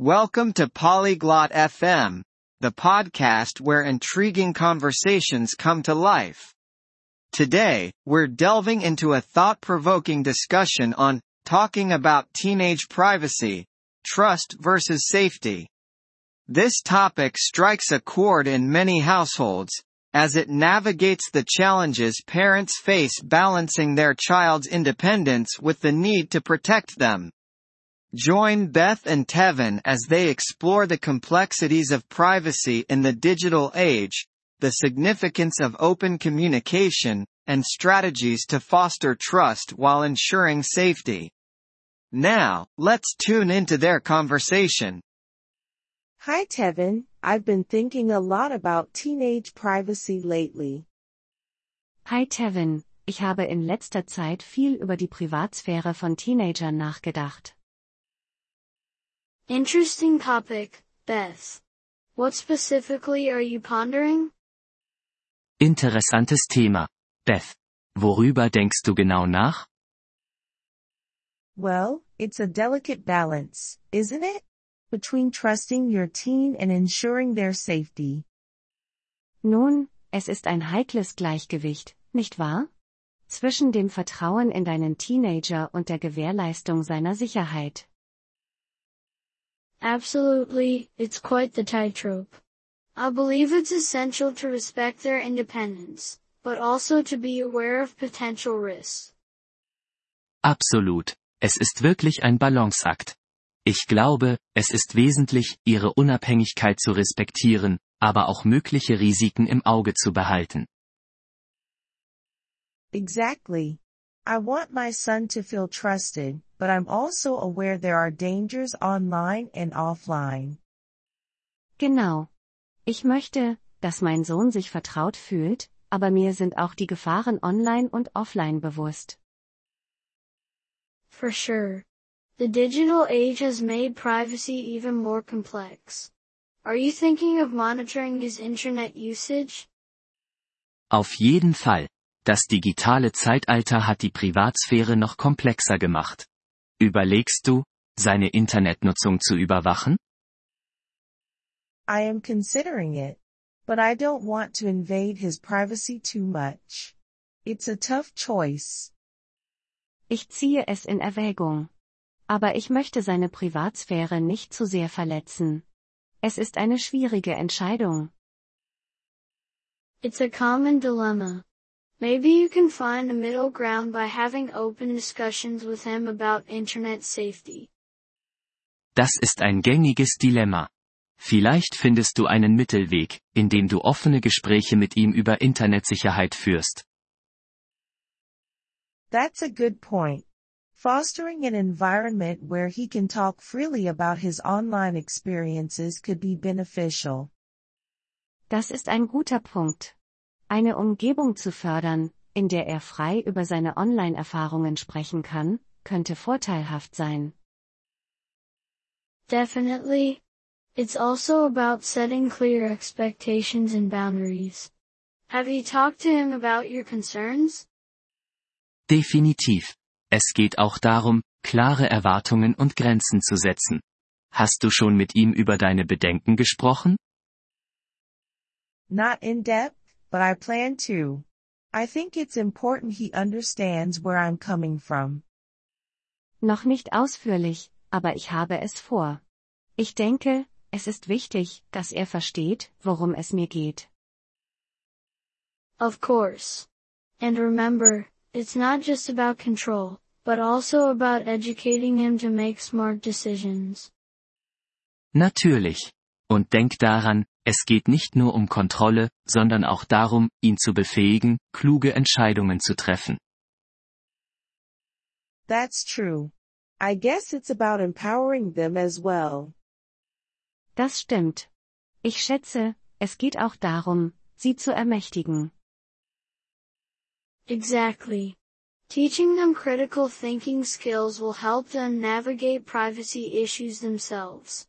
Welcome to Polyglot FM, the podcast where intriguing conversations come to life. Today, we're delving into a thought-provoking discussion on talking about teenage privacy, trust versus safety. This topic strikes a chord in many households, as it navigates the challenges parents face balancing their child's independence with the need to protect them. Join Beth and Tevin as they explore the complexities of privacy in the digital age, the significance of open communication, and strategies to foster trust while ensuring safety. Now, let's tune into their conversation. Hi Tevin, I've been thinking a lot about teenage privacy lately. Hi Tevin, ich habe in letzter Zeit viel über die Privatsphäre von Teenagern nachgedacht. Interesting topic, Beth. What specifically are you pondering? Interessantes Thema. Beth. Worüber denkst du genau nach? Well, it's a delicate balance, isn't it? Between trusting your teen and ensuring their safety. Nun, es ist ein heikles Gleichgewicht, nicht wahr? Zwischen dem Vertrauen in deinen Teenager und der Gewährleistung seiner Sicherheit. Absolutely, it's quite the tightrope. I believe it's essential to respect their independence, but also to be aware of potential risks. Absolut. Es ist wirklich ein Balanceakt. Ich glaube, es ist wesentlich, ihre Unabhängigkeit zu respektieren, aber auch mögliche Risiken im Auge zu behalten. Exactly. I want my son to feel trusted, but I'm also aware there are dangers online and offline. Genau. Ich möchte, dass mein Sohn sich vertraut fühlt, aber mir sind auch die Gefahren online und offline bewusst. For sure. The digital age has made privacy even more complex. Are you thinking of monitoring his internet usage? Auf jeden Fall. Das digitale Zeitalter hat die Privatsphäre noch komplexer gemacht. Überlegst du, seine Internetnutzung zu überwachen? I am considering it, but I don't want to invade his privacy too much. It's a tough choice. Ich ziehe es in Erwägung. Aber ich möchte seine Privatsphäre nicht zu sehr verletzen. Es ist eine schwierige Entscheidung. It's a common dilemma. Maybe you can find a middle ground by having open discussions with him about internet safety. Das ist ein gängiges Dilemma. Vielleicht findest du einen Mittelweg, indem du offene Gespräche mit ihm über Internetsicherheit führst. That's a good point. Fostering an environment where he can talk freely about his online experiences could be beneficial. Das ist ein guter Punkt. Eine Umgebung zu fördern, in der er frei über seine Online-Erfahrungen sprechen kann, könnte vorteilhaft sein. Definitely. It's also about setting clear expectations and boundaries. Have you talked to him about your concerns? Definitiv. Es geht auch darum, klare Erwartungen und Grenzen zu setzen. Hast du schon mit ihm über deine Bedenken gesprochen? Not in depth, but I plan to. I think it's important he understands where I'm coming from. Noch nicht ausführlich, aber ich habe es vor. Ich denke, es ist wichtig, dass er versteht, worum es mir geht. Of course. And remember, it's not just about control, but also about educating him to make smart decisions. Natürlich. Und denk daran, es geht nicht nur um Kontrolle, sondern auch darum, ihn zu befähigen, kluge Entscheidungen zu treffen. That's true. I guess it's about empowering them as well. Das stimmt. Ich schätze, es geht auch darum, sie zu ermächtigen. Exactly. Teaching them critical thinking skills will help them navigate privacy issues themselves.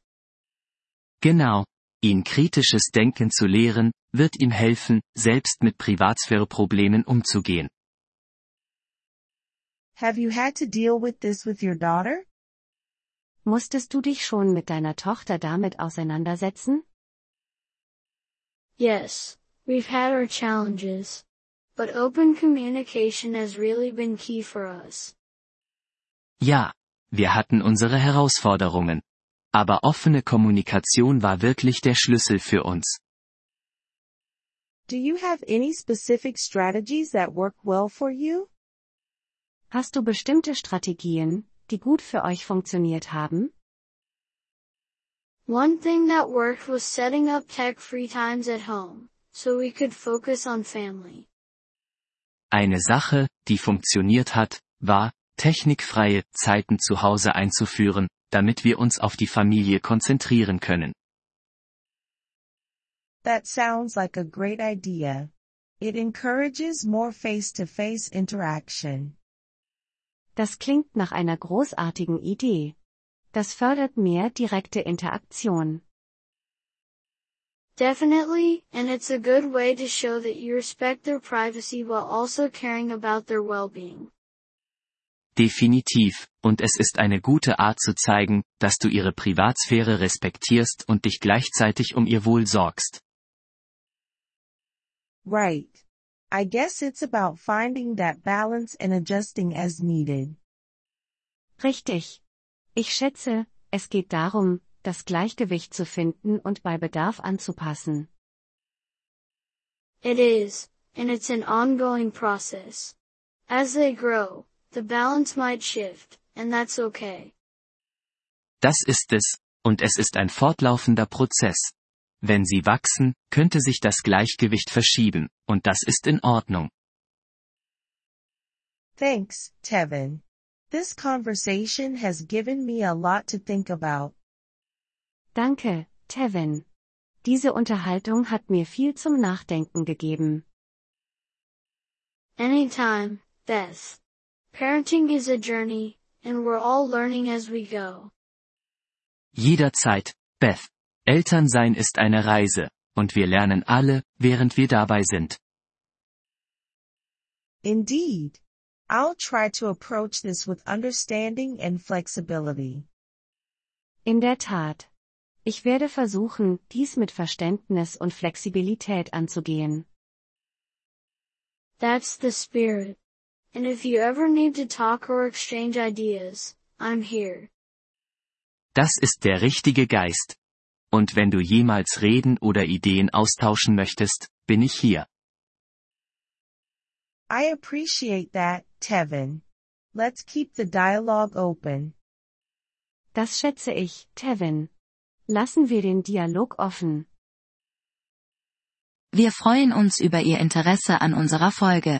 Genau. Ihn kritisches Denken zu lehren, wird ihm helfen, selbst mit Privatsphäreproblemen umzugehen. Have you had to deal with this with your daughter? Musstest du dich schon mit deiner Tochter damit auseinandersetzen? Yes, we've had our challenges. But open communication has really been key for us. Ja, wir hatten unsere Herausforderungen. Aber offene Kommunikation war wirklich der Schlüssel für uns. Do you have any specific strategies that work well for you? Hast du bestimmte Strategien, die gut für euch funktioniert haben? One thing that worked was setting up tech-free times at home, so we could focus on family. Eine Sache, die funktioniert hat, war, technikfreie Zeiten zu Hause einzuführen, damit wir uns auf die Familie konzentrieren können. That sounds like a great idea. It encourages more face-to-face interaction. Das klingt nach einer großartigen Idee. Das fördert mehr direkte Interaktion. Definitely, and it's a good way to show that you respect their privacy while also caring about their well-being. Definitiv, und es ist eine gute Art zu zeigen, dass du ihre Privatsphäre respektierst und dich gleichzeitig um ihr Wohl sorgst. Right. I guess it's about finding that balance and adjusting as needed. Richtig. Ich schätze, es geht darum, das Gleichgewicht zu finden und bei Bedarf anzupassen. It is, and it's an ongoing process. As they grow, the balance might shift, and that's okay. Das ist es, und es ist ein fortlaufender Prozess. Wenn sie wachsen, könnte sich das Gleichgewicht verschieben, und das ist in Ordnung. Thanks, Tevin. This conversation has given me a lot to think about. Danke, Tevin. Diese Unterhaltung hat mir viel zum Nachdenken gegeben. Anytime, Beth. Parenting is a journey, and we're all learning as we go. Jederzeit, Beth. Elternsein ist eine Reise, und wir lernen alle, während wir dabei sind. Indeed. I'll try to approach this with understanding and flexibility. In der Tat. Ich werde versuchen, dies mit Verständnis und Flexibilität anzugehen. That's the spirit. And if you ever need to talk or exchange ideas, I'm here. Das ist der richtige Geist. Und wenn du jemals reden oder Ideen austauschen möchtest, bin ich hier. I appreciate that, Tevin. Let's keep the dialogue open. Das schätze ich, Tevin. Lassen wir den Dialog offen. Wir freuen uns über Ihr Interesse an unserer Folge.